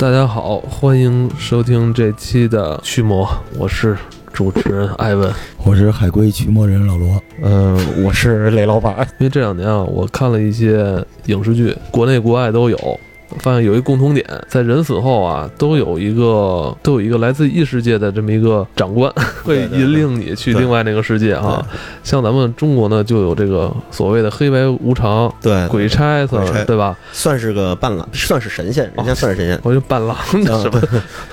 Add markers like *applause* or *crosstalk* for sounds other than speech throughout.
大家好，欢迎收听这期的驱魔，我是主持人艾文。我是海龟驱魔人老罗，嗯，我是雷老板。因为这两年啊，我看了一些影视剧，国内国外都有，发现有一共同点，在人死后啊，都有一个都有一个来自异世界的这么一个长官，*laughs* 会引领你去另外那个世界啊。像咱们中国呢，就有这个所谓的黑白无常，对，鬼差算是对吧？算是个半拉，算是神仙，人家算是神仙。我 *laughs* 就半拉 *laughs* 什么？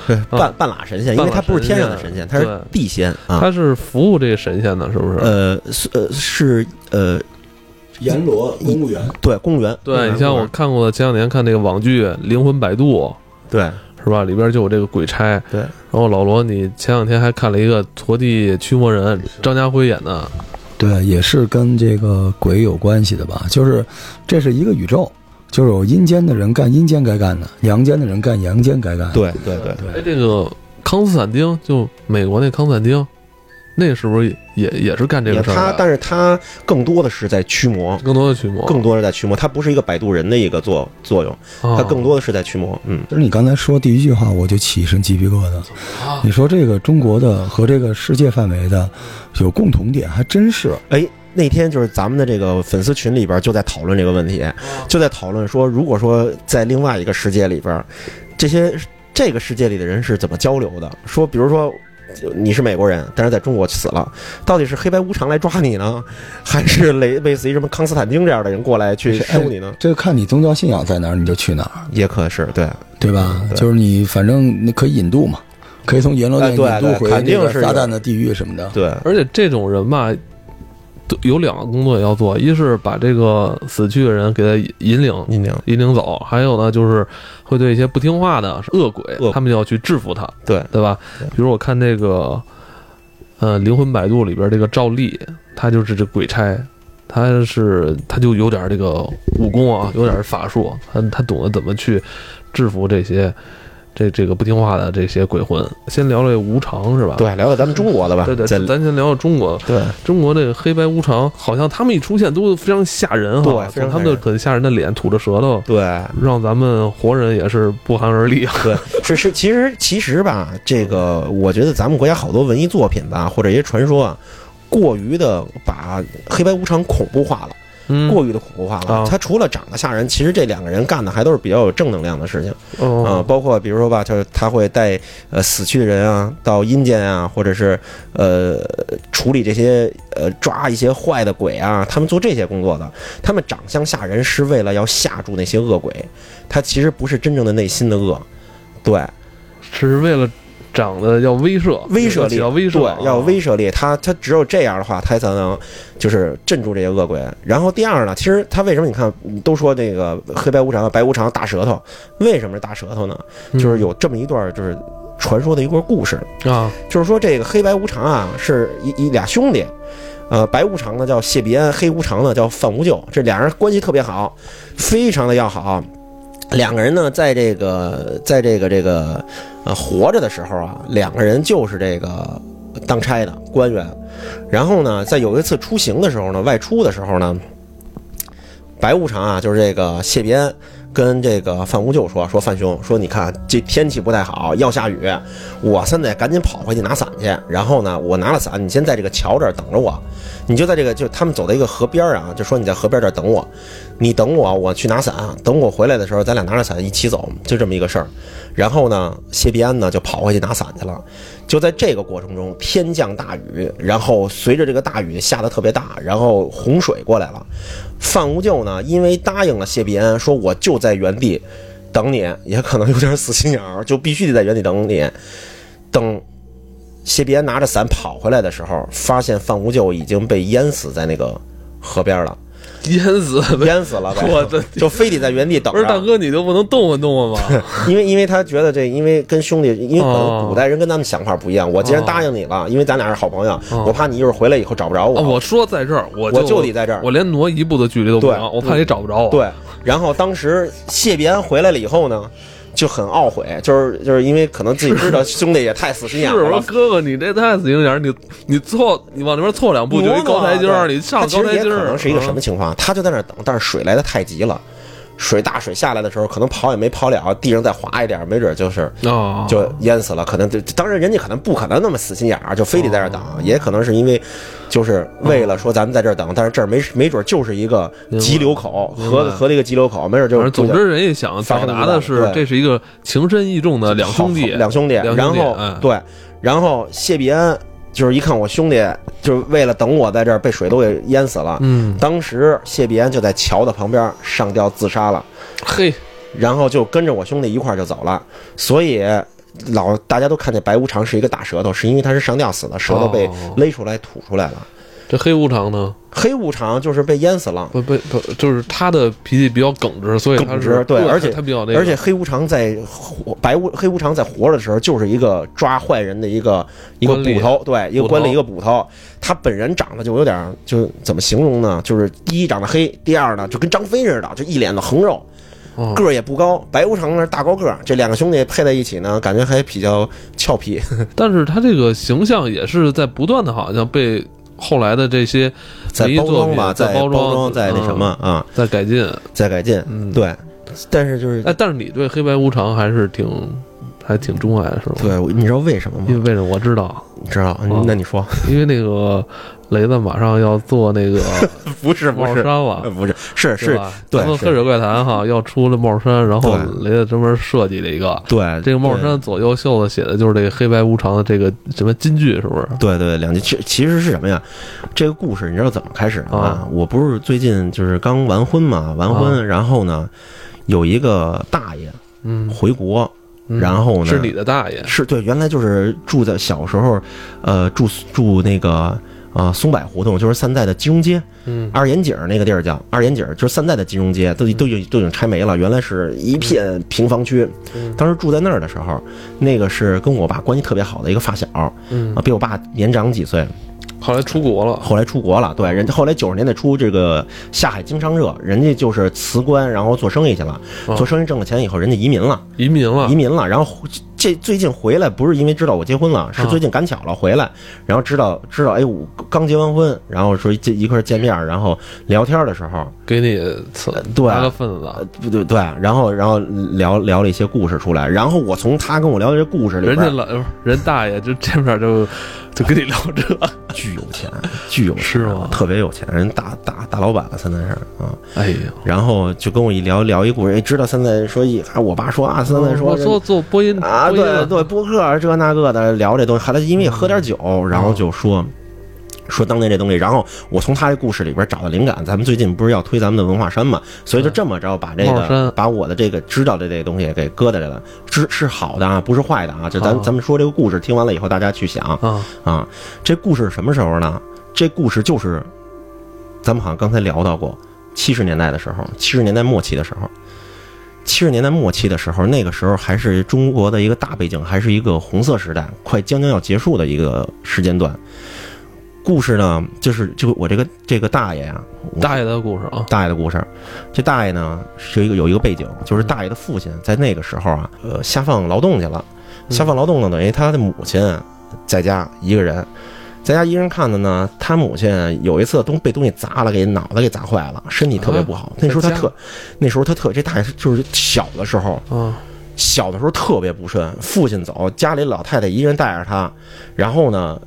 对，半半拉神仙，因为他不是天上的神仙，他是地仙啊。他是服务这个神仙的，是不是？呃，呃，是呃。阎罗公务员，对公务员，对你像我看过的前两年看那个网剧《灵魂摆渡》，对，是吧？里边就有这个鬼差，对。然后老罗，你前两天还看了一个《陀地驱魔人》，张家辉演的，对，也是跟这个鬼有关系的吧？就是这是一个宇宙，就是有阴间的人干阴间该干的，阳间的人干阳间该干的。对对对对。哎，这个康斯坦丁，就美国那康斯坦丁。那是不是也也是干这个事儿？他，但是他更多的是在驱魔，更多的驱魔，更多的在驱魔。他不是一个摆渡人的一个作作用，他更多的是在驱魔。嗯，就是你刚才说第一句话，我就起一身鸡皮疙瘩。你说这个中国的和这个世界范围的有共同点，还真是。哎，那天就是咱们的这个粉丝群里边就在讨论这个问题，就在讨论说，如果说在另外一个世界里边，这些这个世界里的人是怎么交流的？说，比如说。你是美国人，但是在中国死了，到底是黑白无常来抓你呢，*laughs* 还是类类似于什么康斯坦丁这样的人过来去收你呢？这看你宗教信仰在哪儿，你就去哪儿，也可是对对吧？就是你反正你可以引渡嘛，可以从阎罗殿引渡回那个撒旦的地狱什么的。对，而且这种人吧。有两个工作要做，一是把这个死去的人给他引领、引领、引领走，还有呢，就是会对一些不听话的恶鬼，他们要去制服他，对对吧？比如我看那个，呃，《灵魂摆渡》里边这个赵丽，他就是这鬼差，他是他就有点这个武功啊，有点法术，他他懂得怎么去制服这些。这这个不听话的这些鬼魂，先聊聊无常是吧？对，聊聊咱们中国的吧。对对，咱先聊聊中国。对，中国这个黑白无常，好像他们一出现都非常吓人哈。对，他们的很吓人的脸，吐着舌头。对，让咱们活人也是不寒而栗。对，*laughs* 是是，其实其实吧，这个我觉得咱们国家好多文艺作品吧，或者一些传说啊，过于的把黑白无常恐怖化了。过于的恐怖化了。他除了长得吓人，其实这两个人干的还都是比较有正能量的事情。啊，包括比如说吧，他他会带呃死去的人啊到阴间啊，或者是呃处理这些呃抓一些坏的鬼啊，他们做这些工作的。他们长相吓人是为了要吓住那些恶鬼，他其实不是真正的内心的恶，对，只是为了。长得要威慑，威慑力要威慑，对，要威慑力。他他只有这样的话，他才能就是镇住这些恶鬼。然后第二呢，其实他为什么你看都说这个黑白无常、白无常大舌头，为什么是大舌头呢？就是有这么一段就是传说的一个故事啊，就是说这个黑白无常啊是一一俩兄弟，呃，白无常呢叫谢必安，黑无常呢叫范无咎，这俩人关系特别好，非常的要好。两个人呢，在这个，在这个这个，呃，活着的时候啊，两个人就是这个当差的官员。然后呢，在有一次出行的时候呢，外出的时候呢，白无常啊，就是这个谢必安跟这个范无咎说：“说范兄，说你看这天气不太好，要下雨，我现在赶紧跑回去拿伞去。然后呢，我拿了伞，你先在这个桥这儿等着我。你就在这个，就他们走到一个河边啊，就说你在河边这儿等我。”你等我，我去拿伞。等我回来的时候，咱俩拿着伞一起走，就这么一个事儿。然后呢，谢必安呢就跑回去拿伞去了。就在这个过程中，天降大雨，然后随着这个大雨下的特别大，然后洪水过来了。范无咎呢，因为答应了谢必安，说我就在原地等你，也可能有点死心眼儿，就必须得在原地等你。等谢必安拿着伞跑回来的时候，发现范无咎已经被淹死在那个河边了。淹死，淹死了！我的 *laughs* 就非得在原地等。不是大哥，你就不能动换动换吗？*laughs* 因为因为他觉得这，因为跟兄弟，因为可能古代人跟咱们想法不一样。我既然答应你了，因为咱俩是好朋友，我怕你一会儿回来以后找不着我。我说在这儿，我我就得在这儿，我连挪一步的距离都不行，我怕你找不着我。对，然后当时谢必安回来了以后呢？就很懊悔，就是就是因为可能自己知道兄弟也太死心眼了。哥哥，你这太死心眼，你你错，你往那边错两步就一高台阶儿，你上高台阶儿。可能是一个什么情况？他就在那等，但是水来的太急了，水大水下来的时候，可能跑也没跑了，地上再滑一点，没准就是哦，就淹死了。可能就当然人家可能不可能那么死心眼儿，就非得在这儿等，也可能是因为就是为了说咱们在这儿等，但是这儿没没准就是一个急流口河河的一个急流口，没准就反正总之人家想表达的是这是一个情深意重的两兄弟，两兄弟，然后对，然后谢必安就是一看我兄弟就是为了等我在这儿被水都给淹死了，嗯，当时谢必安就在桥的旁边上吊自杀了，嘿，然后就跟着我兄弟一块儿就走了，所以。老大家都看见白无常是一个大舌头，是因为他是上吊死的，舌头被哦勒出来吐出来了。这黑无常呢？黑无常就是被淹死了，不不不，就是他的脾气比较耿直，所以耿直对而且他比较那个，而且黑无常在活白无黑无常在活着的时候，就是一个抓坏人的一个一个捕头，对，一个官吏一个捕头。他本人长得就有点儿，就怎么形容呢？就是第一长得黑，第二呢就跟张飞似的，就一脸的横肉，哦个儿也不高。白无常呢大高个儿，这两个兄弟配在一起呢，感觉还比较俏皮。*laughs* 但是他这个形象也是在不断的，好像被后来的这些在包装吧，在包包装在那什么啊，在改进。在改进。嗯，。对，但是就是哎，但是你对黑白无常还是挺还挺钟爱的，是吧？对，你知道为什么吗？因为为什么我知道？你知道？哦那你说，因为那个雷子马上要做那个 *laughs* 不是帽衫了，不是，是是？对是咱们黑水怪谈哈要出了帽衫，然后雷子专门设计了一个。对这个帽衫左右袖子写的就是这个黑白无常的这个什么金句，是不是？对对，两句其其实是什么呀？这个故事你知道怎么开始的吗？啊我不是最近就是刚完婚嘛，完婚，然后呢，有一个大爷嗯，回国，嗯。然后呢？是你的大爷，是对，原来就是住在小时候，呃，住住那个呃松柏胡同，就是现在的金融街，嗯。二眼井儿那个地儿叫二眼井儿，就是现在的金融街，都都已都已经拆没了，原来是一片平房区。嗯。当时住在那儿的时候，那个是跟我爸关系特别好的一个发小，啊，嗯，比我爸年长几岁，后来出国了，后来出国了。对，人家后来九十年代初这个下海经商热，人家就是辞官，然后做生意去了，啊。做生意挣了钱以后，人家移民了，移民了。移，民了，然后这最近回来不是因为知道我结婚了，是啊最近赶巧了回来，然后知道知道哎我刚结完婚，然后说这一块儿见面，然后聊天的时候，给你刺对拿个份子，呃不对对，然后然后聊聊了一些故事出来，然后我从他跟我聊的这故事里边，人家老人大爷就这面就就跟你聊这，*laughs* 巨有钱，巨有钱是吗特别有钱，人大大大老板了，现在是啊。哎呦，然后就跟我一聊聊一故事，哎，知道现在说一，啊，我爸说啊，现在说我做做播音啊，对对，播客这那个的聊这东西，后来因为也喝点酒，然后就说。说当年这东西，然后我从他这故事里边找到灵感。咱们最近不是要推咱们的文化衫嘛，所以就这么着把这个把我的这个知道的这个东西给搁在这了，是是好的啊，不是坏的啊。就咱咱们说这个故事，听完了以后大家去想啊，啊，这故事是什么时候呢？这故事就是咱们好像刚才聊到过，七十年代的时候，七十年代末期的时候，七十年代末期的时候，那个时候还是中国的一个大背景，还是一个红色时代，快将将要结束的一个时间段。故事呢，就是就我这个这个大爷呀、大爷的故事啊，大爷的故事。这大爷呢是一个有一个背景，就是大爷的父亲在那个时候啊，呃，下放劳动去了。下放劳动呢，等于他的母亲在家一个人，在家一个人看的呢。他母亲有一次东被东西砸了，给脑袋给砸坏了，身体特别不好。那时候他特，那时候他特，这大爷就是小的时候，啊，小的时候特别不顺，父亲走，家里老太太一个人带着他，然后呢，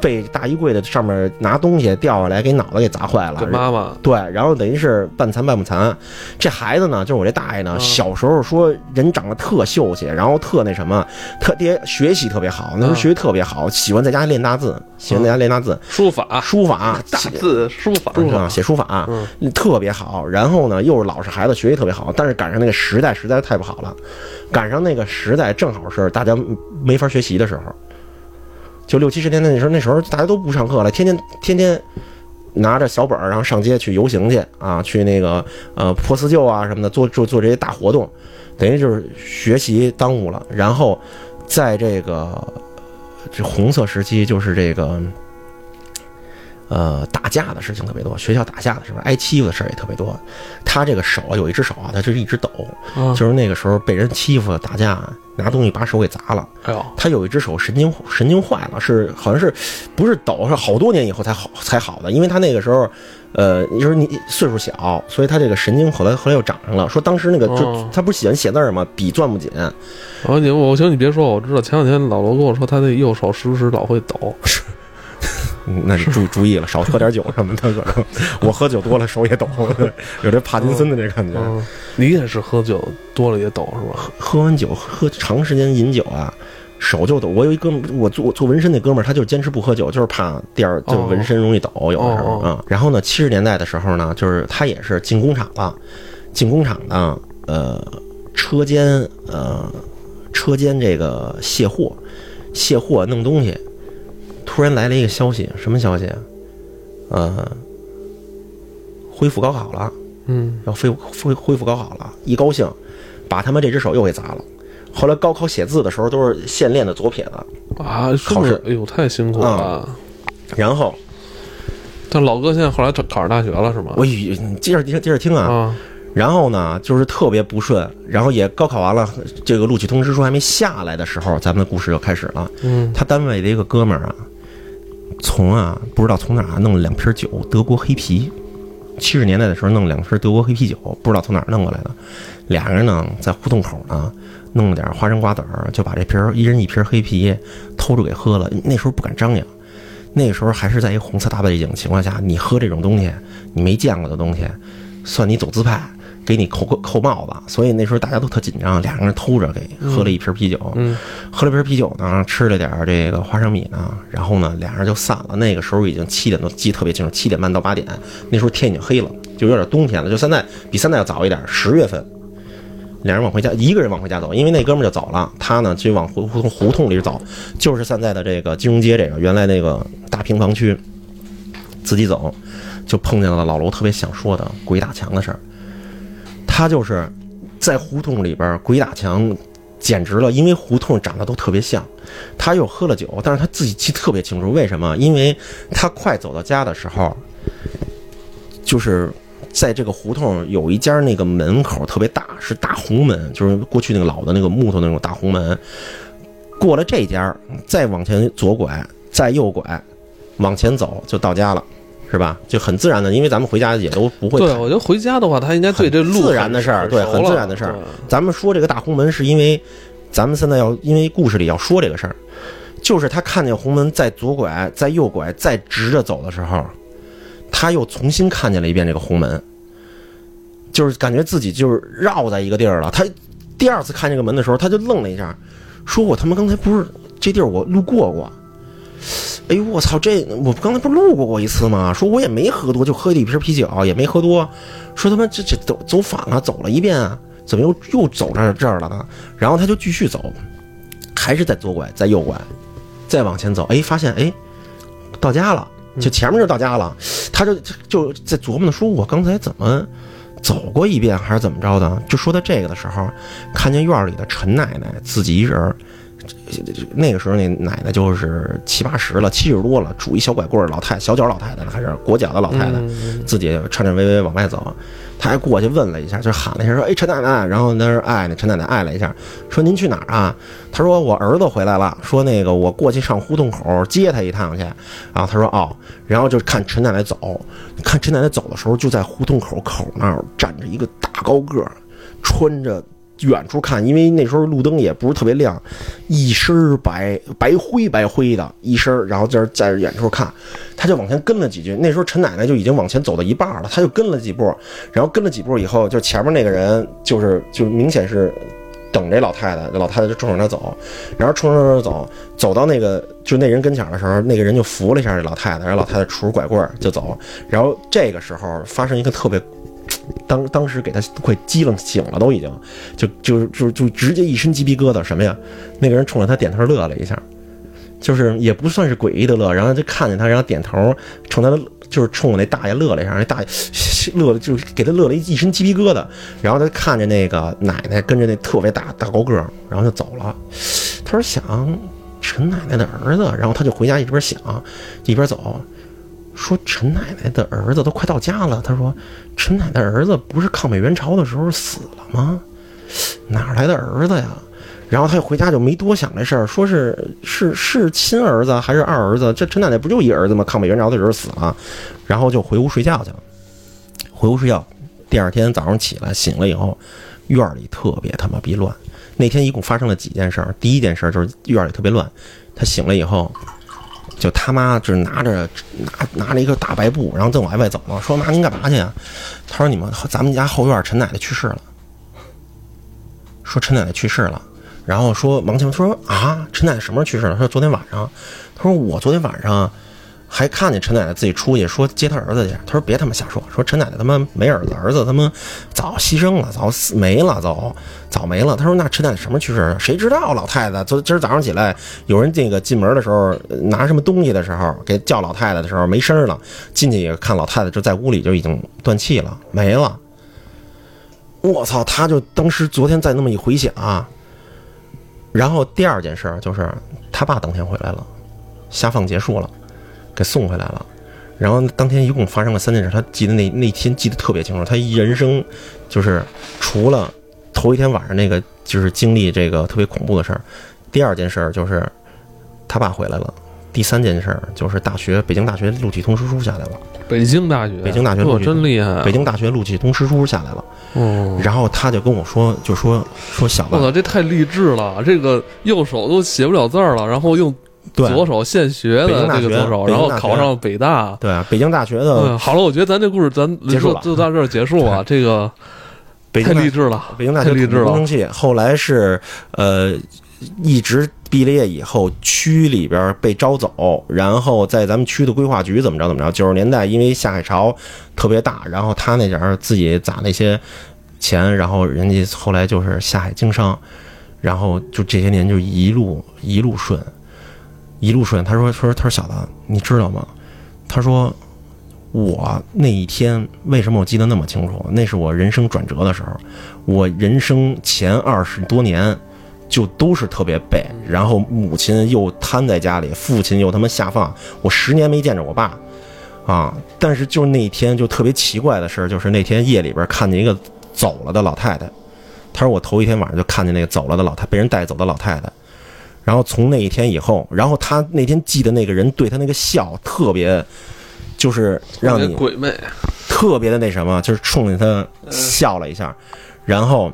被大衣柜的上面拿东西掉下来，给脑袋给砸坏了。妈妈。对，然后等于是半残半不残。这孩子呢，就是我这大爷呢，嗯。小时候说人长得特秀气，然后特那什么，特别学习特别好，那时候嗯。学习特别好，喜欢在家练大字，喜欢在家练大字，书法。书法，大字书法。书法？写书法，嗯。特别好。然后呢，又是老实孩子，学习特别好，但是赶上那个时代实在是太不好了，赶上那个时代正好是大家没法学习的时候，就六七十年代那时候，那时候大家都不上课了，天天天天。拿着小本儿，然后上街去游行去啊，去那个呃破四旧啊什么的，做做做这些大活动，等于就是学习耽误了。然后在这个这红色时期，就是这个呃，打架的事情特别多，学校打架的时候挨欺负的事儿也特别多。他这个手啊，有一只手啊，他就是一直抖，啊，就是那个时候被人欺负打架，拿东西把手给砸了。哎呦，他有一只手神经神经坏了，是好像是不是抖，是好多年以后才好才好的，因为他那个时候，呃，就是你岁数小，所以他这个神经后来后来又长上了。说当时那个就哦他不是喜欢写字儿吗？笔攥不紧，我你我行，你别说，我知道前两天老罗跟我说，他那右手时不时老会抖。*laughs* 嗯那你注注意了，少喝点酒什么的，可能我喝酒多了手也抖，*laughs* 有这帕金森的这感觉。嗯，你也是喝酒多了也抖是吧？喝完酒喝长时间饮酒啊，手就抖。我有一哥们儿，我做我做纹身那哥们儿，他就坚持不喝酒，就是怕第二就是纹身容易抖，有的时候哦啊、然后呢，七十年代的时候呢，就是他也是进工厂了，进工厂呢，呃，车间呃车间这个卸货，卸货弄东西，突然来了一个消息，什么消息啊？呃，恢复高考了。嗯，要恢恢恢复高考了，一高兴，把他们这只手又给砸了。后来高考写字的时候都是现练的左撇子，啊，这考试哎呦，太辛苦了。然后但老哥现在后来考考上大学了是吗？我接着接着接着听啊，啊，然后呢就是特别不顺，然后也高考完了，这个录取通知书还没下来的时候，咱们的故事就开始了。嗯，他单位的一个哥们儿啊，从啊不知道从哪儿弄了两瓶酒，德国黑啤。七十年代的时候弄两瓶德国黑啤酒，不知道从哪儿弄过来的。俩人呢在胡同口呢弄了点花生瓜子，就把这瓶一人一瓶黑啤偷着给喝了。那时候不敢张扬，那时候还是在一个红色大背景情况下，你喝这种东西，你没见过的东西，算你走资派，给你扣扣扣帽子。所以那时候大家都特紧张，俩人偷着给喝了一瓶啤酒。嗯，喝了瓶啤酒呢，吃了点这个花生米呢，然后呢，俩人就散了。那个时候已经七点多，记得特别清楚，七点半到八点，那时候天已经黑了，就有点冬天了，就现在比现在要早一点，十月份。俩人往回家，一个人往回家走，因为那哥们儿就走了，他呢就往胡胡同胡同里走，就是现在的这个金融街这个原来那个大平房区，自己走，就碰见了老罗特别想说的鬼打墙的事儿。他就是在胡同里边鬼打墙，简直了，因为胡同长得都特别像。他又喝了酒，但是他自己记特别清楚，为什么？因为他快走到家的时候，就是在这个胡同有一家那个门口特别大，是大红门，就是过去那个老的那个木头那种大红门。过了这家，再往前左拐，再右拐，往前走就到家了，是吧？就很自然的，因为咱们回家也都不会对，我觉得回家的话，他应该对这路自然的事儿对很自然的事儿咱们说这个大红门，是因为咱们现在要因为故事里要说这个事儿，就是他看见红门在左拐、在右拐、再直着走的时候，他又重新看见了一遍这个红门，就是感觉自己就是绕在一个地儿了。他第二次看这个门的时候，他就愣了一下，说：“我他妈刚才不是这地儿我路过过。”哎呦我操！这我刚才不是路过过一次吗？说我也没喝多，就喝了一瓶啤酒，也没喝多。说他妈这这走走反了，走了一遍啊，怎么又又走这这儿了呢？然后他就继续走，还是在左拐，在右拐，再往前走，哎，发现哎到家了，就前面就到家了。他就就在琢磨呢，说我刚才怎么走过一遍，还是怎么着的？就说到这个的时候，看见院里的陈奶奶自己一人儿。那个时候，那奶奶就是七八十了，七十多了，拄一小拐棍儿，老太小脚老太太了，还是裹脚的老太太，嗯自己颤颤巍巍往外走，他还过去问了一下，就喊了一下说：“哎，陈奶奶。”然后那是哎，那陈奶奶哎了一下，说：“您去哪儿啊？”他说：“我儿子回来了，说那个我过去上胡同口接他一趟去。”然后他说：“哦。”然后就看陈奶奶走，看陈奶奶走的时候，就在胡同口口那儿站着一个大高个儿，穿着。远处看，因为那时候路灯也不是特别亮，一身白白灰白灰的一身，然后在在远处看，他就往前跟了几句。那时候陈奶奶就已经往前走到一半了，他就跟了几步，然后跟了几步以后，就前面那个人就是就明显是等这老太太，老太太就冲着他走，然后冲着他走，走到那个就那人跟前的时候，那个人就扶了一下这老太太，然后老太太拄着拐棍就走，然后这个时候发生一个特别。当当时给他快激愣醒了，都已经，就就就就直接一身鸡皮疙瘩，什么呀？那个人冲着他点头乐了一下，就是也不算是诡异的乐，然后就看见他，然后点头冲他就是冲我那大爷乐了一下，那大爷 *laughs* 乐了就是给他乐了一一身鸡皮疙瘩，然后他看着那个奶奶跟着那特别大大高个，然后就走了。他说想陈奶奶的儿子，然后他就回家一边想一边走，说陈奶奶的儿子都快到家了。他说陈奶奶儿子不是抗美援朝的时候死了吗？哪来的儿子呀？然后他就回家就没多想这事儿，说是是是亲儿子还是二儿子？这陈奶奶不就一儿子吗？抗美援朝的时候死了，然后就回屋睡觉去了。回屋睡觉，第二天早上起来醒了以后，院里特别他妈逼乱。那天一共发生了几件事儿？第一件事就是院里特别乱。他醒了以后，就他妈就是拿着拿拿着一个大白布，然后正往外走呢。说妈您干嘛去呀？他说你们咱们家后院陈奶奶去世了。说陈奶奶去世了。然后说王强说啊，陈奶奶什么时候去世了？说昨天晚上。他说我昨天晚上还看见陈奶奶自己出去说接他儿子去。他说别他妈瞎说，说陈奶奶他妈没儿子，儿子他妈早牺牲了，早死没了，早早没了。他说那陈奶奶什么去世？谁知道？老太太昨今儿早上起来，有人这个进门的时候拿什么东西的时候，给叫老太太的时候没声了，进去看老太太就在屋里就已经断气了，没了。我操！他就当时昨天再那么一回想。然后第二件事就是他爸当天回来了，下放结束了，给送回来了。然后当天一共发生了三件事，他记得那那天记得特别清楚。他人生就是除了头一天晚上那个就是经历这个特别恐怖的事儿，第二件事就是他爸回来了，第三件事就是大学北京大学录取通知书下来了。北京大学，北京大学录取真厉害！北京大学录取通知书下来了。哦，然后他就跟我说，就说说小子，我操，这太励志了！这个右手都写不了字儿了，然后用左手现学的这个左手，然后考上北大。对啊，北京大学的。好了，我觉得咱这故事咱结束就到这儿结束啊。这个太励志了，北京大学励志了。工程系后来是呃一直。毕了业以后，区里边被招走，然后在咱们区的规划局怎么着怎么着。九十年代因为下海潮特别大，然后他那点儿自己攒那些钱，然后人家后来就是下海经商，然后就这些年就一路一路顺，一路顺。他说说他说小子，你知道吗？他说我那一天为什么我记得那么清楚？那是我人生转折的时候，我人生前二十多年。就都是特别背，然后母亲又瘫在家里，父亲又他妈下放，我十年没见着我爸，啊！但是就是那一天就特别奇怪的事儿，就是那天夜里边看见一个走了的老太太，他说我头一天晚上就看见那个走了的老太被人带走的老太太，然后从那一天以后，然后他那天记得那个人对他那个笑特别，就是让你鬼魅，特别的那什么，就是冲着他笑了一下，然后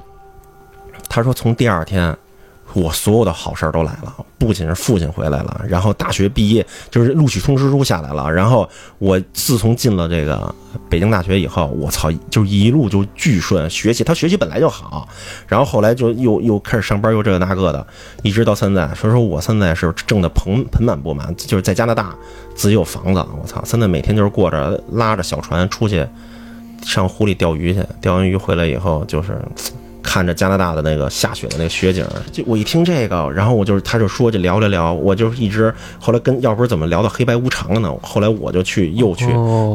他说从第二天。我所有的好事儿都来了，不仅是父亲回来了，然后大学毕业就是录取通知书下来了，然后我自从进了这个北京大学以后，我操，就一路就巨顺，学习他学习本来就好，然后后来就又又开始上班，又这个那个的，一直到现在，所以说我现在是挣的盆盆满钵满，就是在加拿大自己有房子，我操，现在每天就是过着拉着小船出去上湖里钓鱼去，钓完鱼回来以后就是。看着加拿大的那个下雪的那个雪景，就我一听这个，然后我就是他就说就聊聊聊，我就一直后来跟要不是怎么聊到黑白无常了呢？后来我就去又去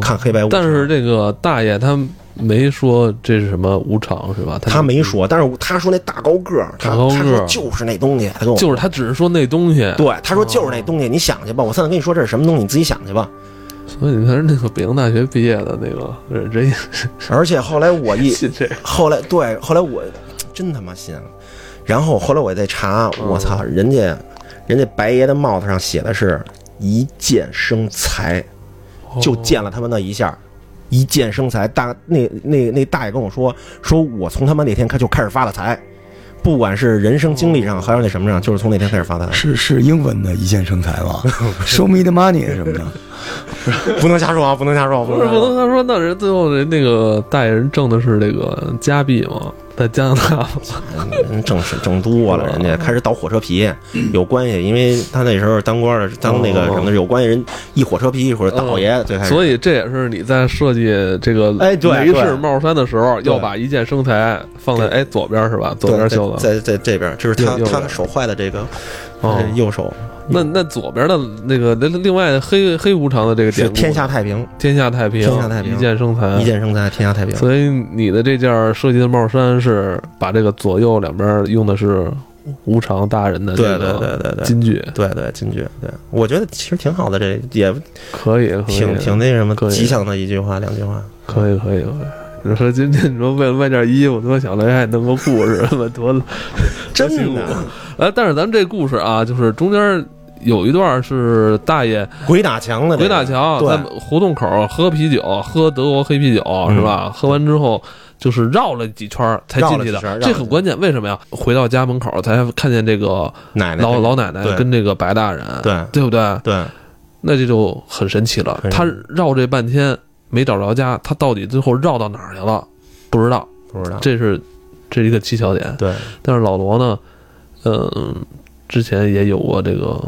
看黑白无常。但是这个大爷他没说这是什么无常是吧？他没说，但是他说那大高个儿，大高个儿就是那东西，他跟我就是他只是说那东西，对，他说就是那东西，你想去吧，我现在跟你说这是什么东西，你自己想去吧。所以你看，那个北京大学毕业的那个人，而且后来我一，后来对，后来我真他妈信了。然后后来我再查，我操，人家人家白爷的帽子上写的是一箭生财，就见了他们那一下，一箭生财。大那那那大爷跟我说，说我从他妈那天开就开始发了财。不管是人生经历上，还是那什么上，就是从那天开始发财。是是英文的一键生财吗？*laughs* Show me the money 什么的，*laughs* 不能瞎说啊！不能瞎说，不是不能瞎说。那人最后人那个代人挣的是这个加币嘛？在加拿大，人挣是挣多了，人家开始倒火车皮，有关系，因为他那时候当官的，当那个什么有关系，人一火车皮一会儿倒爷最开始。所以这也是你在设计这个哎雷士帽衫的时候，要把一件生财放在哎左边是吧？左边袖子在在这边，就是他他手坏的这个右手。那那左边的那个那另外黑黑无常的这个点天下太平，天下太平，天下太平，一剑生财，一剑生财，天下太平。所以你的这件设计的帽衫是把这个左右两边用的是无常大人的对对对对对，金句，对对金句，对。我觉得其实挺好的，这也可以可以，挺挺那什么可以。吉祥的一句话两句话。可以可以可以。你说今天你说为了卖件衣服，他妈想来还弄个故事，多真的，哎，但是咱们这故事啊，就是中间有一段是大爷鬼打墙的这个，鬼打墙，在胡同口喝啤酒，喝德国黑啤酒是吧？喝完之后就是绕了几圈才进去的这很关键。为什么呀？回到家门口才看见这个老老奶奶跟这个白大人，对对不对？对那这就很神奇了。他绕这半天没找着家，他到底最后绕到哪儿去了？不知道，不知道这是这是一个蹊跷点。对但是老罗呢，嗯，之前也有过这个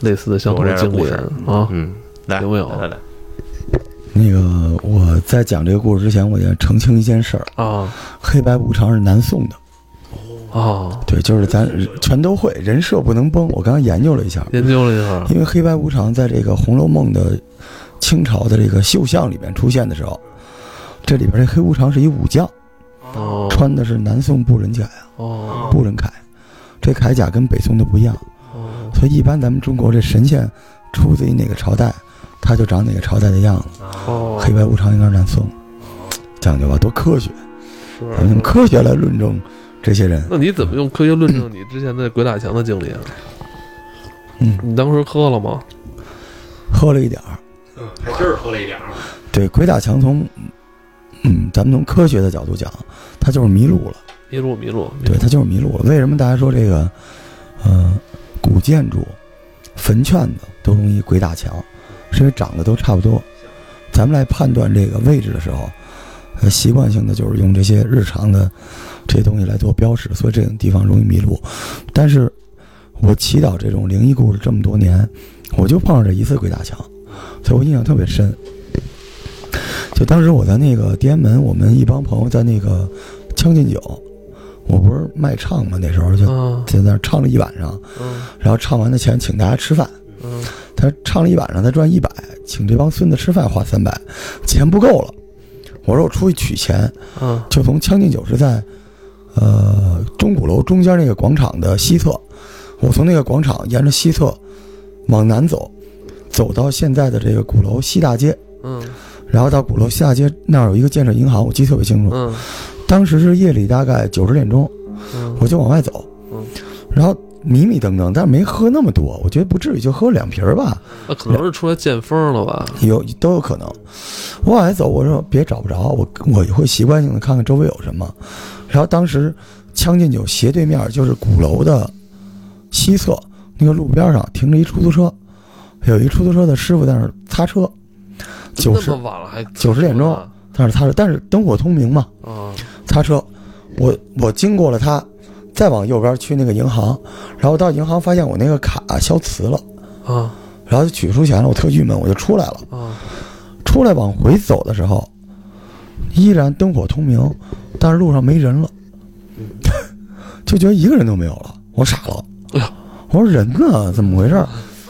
类似的相同的经历啊。嗯，来有没有来来来，那个我在讲这个故事之前，我得澄清一件事儿：啊。黑白无常是南宋的，哦！对，就是咱全都会，人设不能崩。我刚刚研究了一下，研究了一下，因为黑白无常在这个《红楼梦》的清朝的这个绣像里面出现的时候，这里边这黑无常是一武将，哦。穿的是南宋布人甲呀，哦。布人铠，这铠甲跟北宋的不一样，哦所以一般咱们中国这神仙出自于哪个朝代，他就长哪个朝代的样子。哦，黑白无常应该是南宋，讲究吧，多科学，咱们用。科学来论证这些人。那你怎么用科学论证你之前的鬼打墙的经历啊？嗯，你当时喝了吗？喝了一点儿。嗯还真是喝了一点儿。对，鬼打墙从，嗯，咱们从科学的角度讲，他就是迷路了。迷路，迷路，迷对，路他就是迷路了。为什么大家说这个，呃，古建筑、坟圈子都容易鬼打墙？是因为长得都差不多。咱们来判断这个位置的时候，习惯性的就是用这些日常的这些东西来做标识，所以这种地方容易迷路。但是，我祈祷这种灵异故事这么多年，我就碰上这一次鬼打墙，所以我印象特别深。就当时我在那个天安门，我们一帮朋友在那个《将进酒》，我不是卖唱嘛，那时候就啊在那儿唱了一晚上，嗯。然后唱完的钱请大家吃饭。嗯。他唱了一晚上，他赚一百，请这帮孙子吃饭花三百，钱不够了。我说我出去取钱，嗯。就从《将进酒》是在，呃，钟鼓楼中间那个广场的西侧，我从那个广场沿着西侧往南走，走到现在的这个鼓楼西大街，嗯。然后到鼓楼西大街那儿有一个建设银行，我记得特别清楚。嗯当时是夜里大概九十点钟，嗯。我就往外走。嗯，然后迷迷瞪瞪，但是没喝那么多，我觉得不至于，就喝两瓶儿吧，那可能是出来见风了吧？有都有可能。我往外走，我说别找不着，我我会习惯性的看看周围有什么。然后当时将进酒斜对面就是鼓楼的西侧，那个路边上停着一出租车，有一出租车的师傅在那儿擦车，九十么晚了还九十点钟啊？在那儿擦车，但是灯火通明嘛，啊擦车，我我经过了他，再往右边去那个银行，然后到银行发现我那个卡消磁了，啊然后就取不出钱了，我特郁闷，我就出来了。啊出来往回走的时候，依然灯火通明，但是路上没人了，*laughs* 就觉得一个人都没有了，我傻了。哎呀，我说人呢？怎么回事？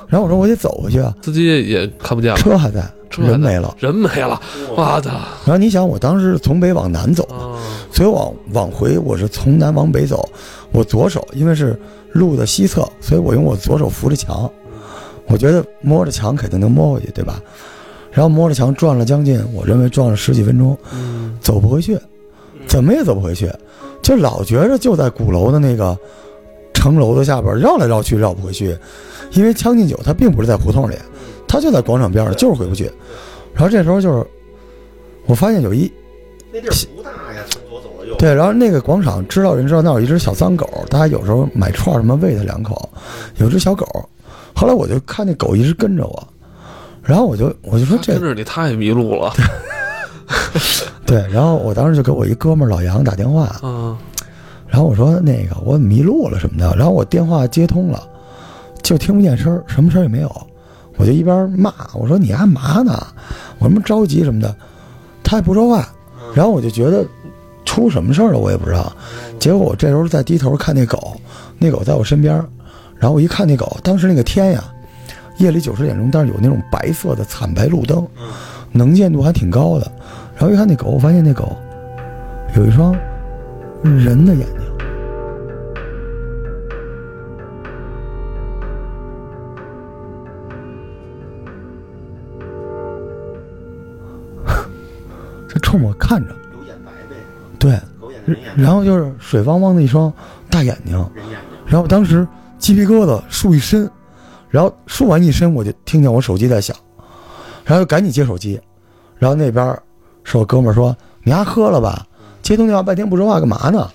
然后我说我得走回去啊，司机也看不见了，车还在，车还在人没了。人没了，我操然后你想，我当时是从北往南走，啊所以往往回我是从南往北走，我左手因为是路的西侧，所以我用我左手扶着墙，我觉得摸着墙肯定能摸回去，对吧？然后摸着墙转了将近，我认为转了十几分钟，嗯走不回去，怎么也走不回去，就老觉着就在鼓楼的那个城楼的下边绕来绕去绕不回去，因为将进酒它并不是在胡同里，它就在广场边上，就是回不去。然后这时候就是我发现有一那地儿不大呀，从左走到右。对，然后那个广场知道人知道那有一只小脏狗，大家有时候买串什么喂它两口，有只小狗。后来我就看那狗一直跟着我，然后我就我就说这跟着你太迷路了对，然后我当时就给我一哥们儿老杨打电话，嗯然后我说那个我迷路了什么的，然后我电话接通了，就听不见声儿，什么声也没有，我就一边骂我说你干嘛呢？我什么着急什么的，他也不说话，然后我就觉得出什么事儿了我也不知道，结果我这时候再低头看那狗，那狗在我身边，然后我一看那狗，当时那个天呀，夜里九十点钟，但是有那种白色的惨白路灯，能见度还挺高的，然后一看那狗，我发现那狗有一双人的眼睛。冲我看着，有眼白呗，对，然后就是水汪汪的一双大眼睛，然后当时鸡皮疙瘩竖一身，然后竖完一身，我就听见我手机在响，然后就赶紧接手机，然后那边是我哥们说：“你丫喝了吧？接通电话半天不说话干嘛呢？”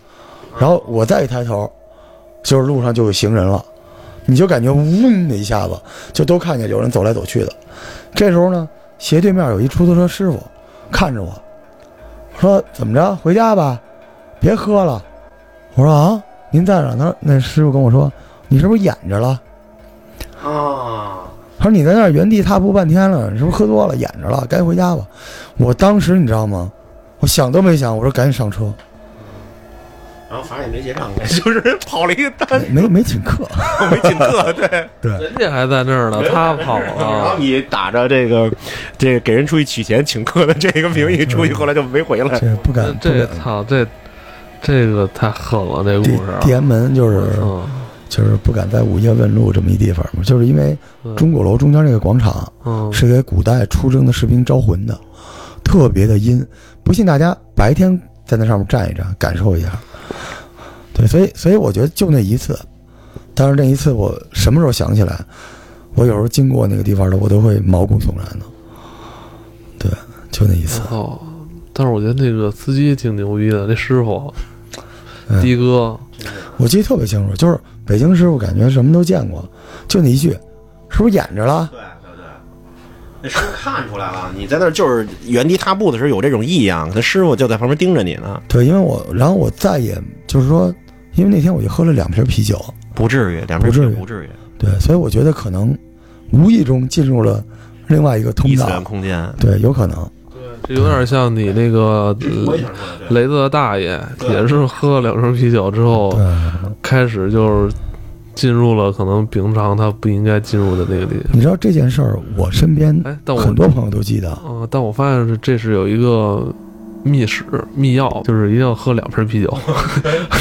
然后我再一抬头，就是路上就有行人了，你就感觉嗡的一下子，就都看见有人走来走去的。这时候呢，斜对面有一出租车师傅看着我，说：“怎么着？回家吧，别喝了。”我说：“啊，您在哪儿？”他说：“那师傅跟我说，你是不是演着了？”啊，他说：“你在那儿原地踏步半天了，你是不是喝多了，演着了？该回家吧。”我当时你知道吗？我想都没想，我说赶紧上车，然后反正也没结账，*laughs* 就是跑了一个单，没没没请客。*laughs* 没请客，对 *laughs* 对。人家还在那儿呢，他跑然后了。你打着这个这个给人出去取钱请客的这个名义出去，后来就没回来。这不敢，这敢。操这这个太狠了，这故地事。啊地安门就是嗯，就是不敢在午夜问路这么一地方嘛，就是因为嗯钟鼓楼中间这个广场嗯是给古代出征的士兵招魂的，特别的阴。不信大家白天在那上面站一站，感受一下。对，所以所以我觉得就那一次，但是那一次我什么时候想起来，我有时候经过那个地方的，我都会毛骨悚然的。对，就那一次。哦，但是我觉得那个司机挺牛逼的，那师傅嗯的哥，我记得特别清楚，就是北京师傅感觉什么都见过，就那一句，是不是演着了？那师傅看出来了，你在那儿就是原地踏步的时候有这种异样，那师傅就在旁边盯着你呢。对，因为我，然后我再也就是说，因为那天我就喝了两瓶啤酒，不至于，两瓶不至于不至于，对，所以我觉得可能无意中进入了另外一个通道异次元，空间。对，有可能。这有点像你那个雷子的大爷，也是喝了两瓶啤酒之后，开始就是进入了可能平常他不应该进入的那个地方。你知道这件事儿，我身边哎，但我很多朋友都记得。呃，但我发现是这是有一个秘史秘钥，就是一定要喝两瓶啤酒，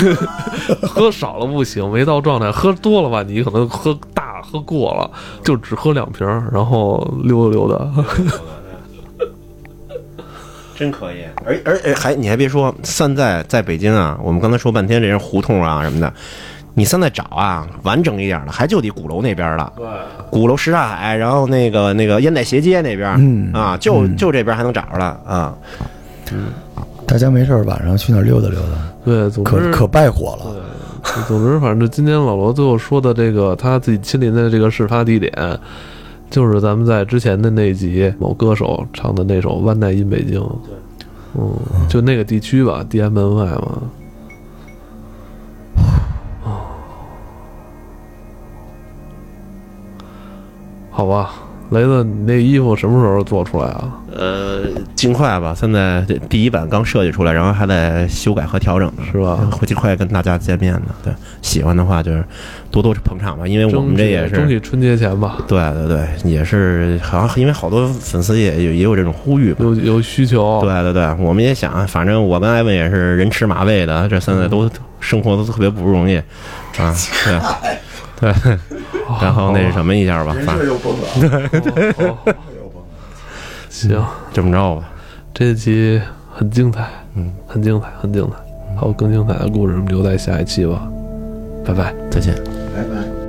*laughs* 喝少了不行，没到状态；喝多了吧，你可能喝大喝过了，就只喝两瓶，然后溜达溜达。*laughs* 真可以。而而而还你还别说，现在在北京啊，我们刚才说半天这些胡同啊什么的，你现在找啊完整一点的，还就得鼓楼那边了。对，鼓楼什刹海，然后那个那个烟袋斜街那边，嗯啊，就嗯就这边还能找着了啊。嗯大家没事儿晚上去那儿溜达溜达，对，总之可可败火了。对，总之，反正今天老罗最后说的这个他自己亲临的这个事发地点，就是咱们在之前的那集某歌手唱的那首《万代因北京》。对，嗯，就那个地区吧，地安门外嘛。好吧，雷子，你那衣服什么时候做出来啊？呃，尽快吧，现在这第一版刚设计出来，然后还在修改和调整呢，是吧？会尽快跟大家见面的。对，喜欢的话就是多多捧场吧，因为我们这也是。争取春节前吧，对对对，也是好像因为好多粉丝也有也有这种呼吁吧。有有需求。对对对，我们也想，反正我跟艾文也是人吃马喂的，这现在都生活都特别不容易啊。对 *laughs* 对，*laughs* 然后那是什么一下吧，反正又崩了，好 *laughs* 好行，这么着吧。这期很精彩，嗯，很精彩，很精彩。还有更精彩的故事，我们留在下一期吧。拜拜。再见。拜拜。